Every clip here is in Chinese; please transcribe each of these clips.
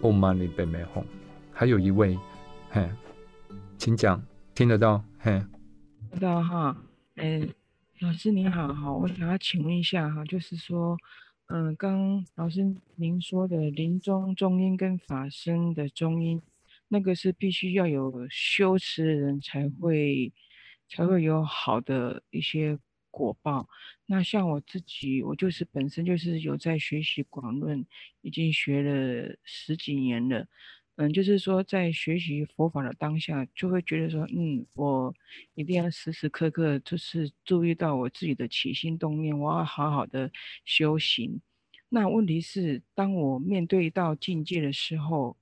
欧玛尼贝美红，还有一位，嘿，请讲，听得到？嘿，听到哈，嗯，老师你好，哈，我想要请问一下哈，就是说，嗯，刚老师您说的临终中音跟法身的中音，那个是必须要有修持的人才会才会有好的一些。果报，那像我自己，我就是本身就是有在学习广论，已经学了十几年了。嗯，就是说在学习佛法的当下，就会觉得说，嗯，我一定要时时刻刻就是注意到我自己的起心动念，我要好好的修行。那问题是，当我面对到境界的时候，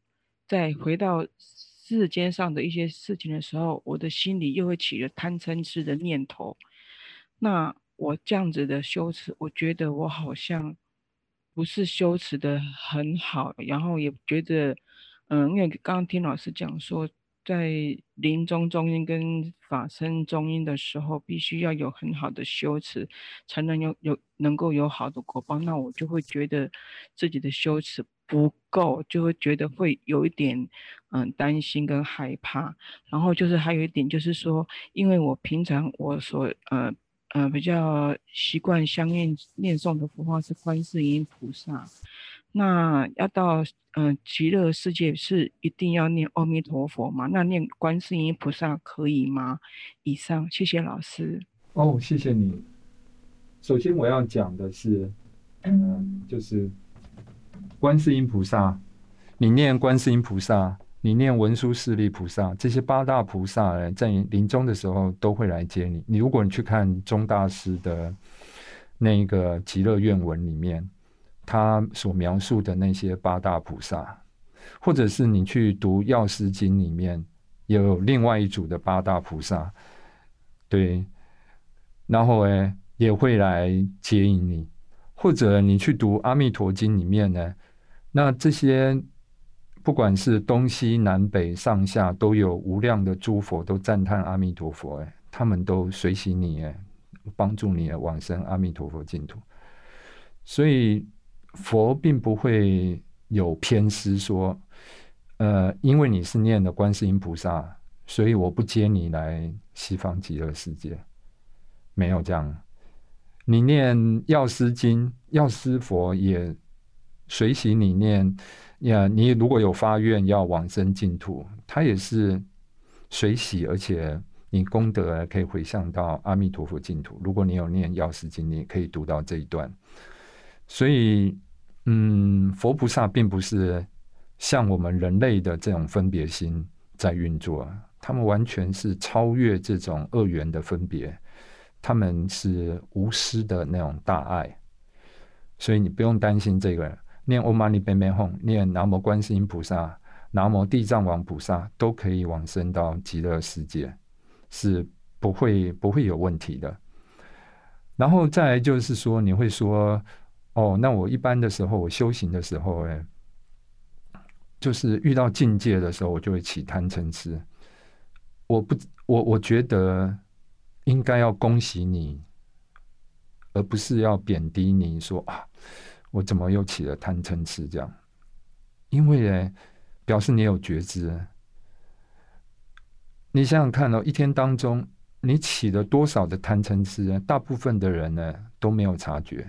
再回到世间上的一些事情的时候，我的心里又会起了贪嗔痴的念头。那我这样子的修持，我觉得我好像不是修持的很好，然后也觉得，嗯，因为刚刚听老师讲说，在临终中音跟法身中音的时候，必须要有很好的修持，才能有有能够有好的果报。那我就会觉得自己的修持不够，就会觉得会有一点嗯担心跟害怕。然后就是还有一点就是说，因为我平常我所呃。呃，比较习惯相念念诵的佛号是观世音菩萨。那要到嗯极乐世界是一定要念阿弥陀佛吗？那念观世音菩萨可以吗？以上，谢谢老师。哦，谢谢你。首先我要讲的是，嗯，就是观世音菩萨，你念观世音菩萨。你念文殊势利菩萨，这些八大菩萨在临终的时候都会来接你。你如果你去看钟大师的那个极乐愿文里面，他所描述的那些八大菩萨，或者是你去读药师经里面有另外一组的八大菩萨，对，然后诶也会来接引你，或者你去读阿弥陀经里面呢，那这些。不管是东西南北上下，都有无量的诸佛都赞叹阿弥陀佛，哎，他们都随喜你，哎，帮助你往生阿弥陀佛净土。所以佛并不会有偏私，说，呃，因为你是念的观世音菩萨，所以我不接你来西方极乐世界，没有这样。你念药师经，药师佛也随喜你念。呀，你如果有发愿要往生净土，他也是随喜，而且你功德可以回向到阿弥陀佛净土。如果你有念药师经，你可以读到这一段。所以，嗯，佛菩萨并不是像我们人类的这种分别心在运作，他们完全是超越这种二元的分别，他们是无私的那种大爱。所以你不用担心这个。念嗡嘛呢呗咪吽，念南无观世音菩萨、南无地藏王菩萨，都可以往生到极乐世界，是不会不会有问题的。然后再来就是说，你会说，哦，那我一般的时候，我修行的时候，哎，就是遇到境界的时候，我就会起贪嗔痴。我不，我我觉得应该要恭喜你，而不是要贬低你，说啊。我怎么又起了贪嗔痴？这样，因为呢，表示你有觉知。你想想看哦，一天当中你起了多少的贪嗔痴？大部分的人呢都没有察觉。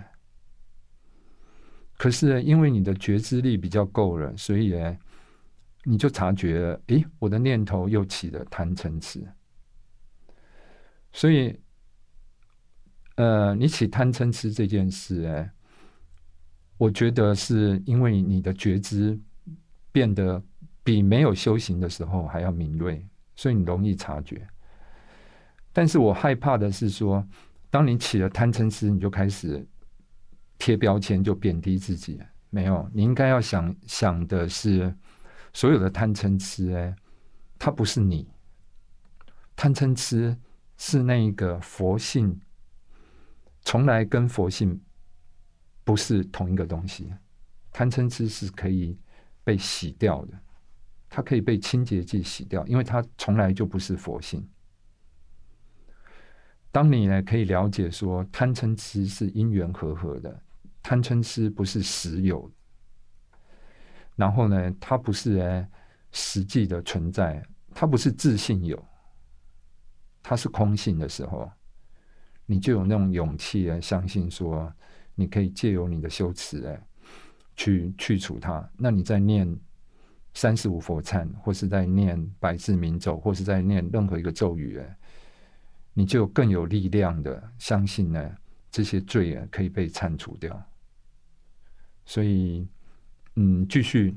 可是因为你的觉知力比较够了，所以呢，你就察觉了，诶，我的念头又起了贪嗔痴。所以，呃，你起贪嗔痴这件事，哎。我觉得是因为你的觉知变得比没有修行的时候还要敏锐，所以你容易察觉。但是我害怕的是说，当你起了贪嗔痴，你就开始贴标签，就贬低自己。没有，你应该要想想的是，所有的贪嗔痴，哎，它不是你。贪嗔痴是那个佛性，从来跟佛性。不是同一个东西，贪嗔痴是可以被洗掉的，它可以被清洁剂洗掉，因为它从来就不是佛性。当你呢可以了解说贪嗔痴是因缘和合的，贪嗔痴不是实有，然后呢，它不是哎实际的存在，它不是自信有，它是空性的时候，你就有那种勇气来，相信说你可以借由你的修持哎，去去除它。那你在念三十五佛忏，或是在念百字明咒，或是在念任何一个咒语哎，你就更有力量的相信呢，这些罪啊可以被铲除掉。所以，嗯，继续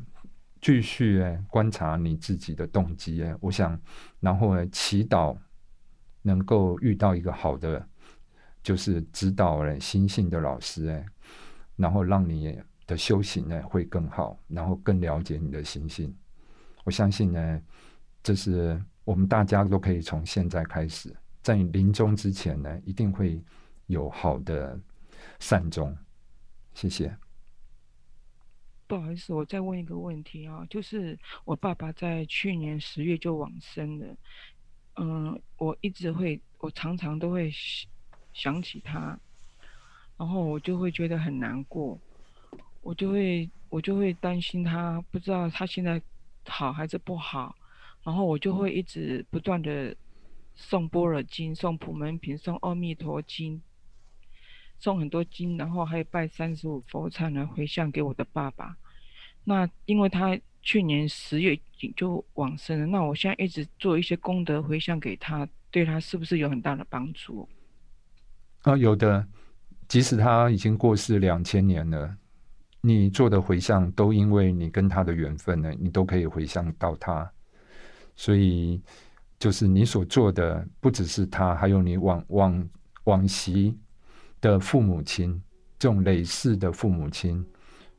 继续哎，观察你自己的动机哎，我想，然后呢，祈祷能够遇到一个好的，就是指导人心性的老师哎，然后让你的修行呢会更好，然后更了解你的心性。我相信呢，这是我们大家都可以从现在开始，在你临终之前呢，一定会有好的善终。谢谢。不好意思，我再问一个问题啊，就是我爸爸在去年十月就往生了，嗯，我一直会，我常常都会想起他，然后我就会觉得很难过，我就会我就会担心他，不知道他现在好还是不好，然后我就会一直不断的送般若经、送普门品、送阿弥陀经。送很多经，然后还有拜三十五佛忏来回向给我的爸爸。那因为他去年十月就往生了，那我现在一直做一些功德回向给他，对他是不是有很大的帮助？啊，有的。即使他已经过世两千年了，你做的回向都因为你跟他的缘分呢，你都可以回向到他。所以，就是你所做的，不只是他，还有你往往往昔。的父母亲，这种累世的父母亲，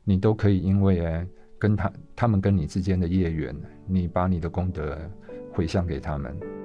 你都可以因为哎，跟他他们跟你之间的业缘，你把你的功德回向给他们。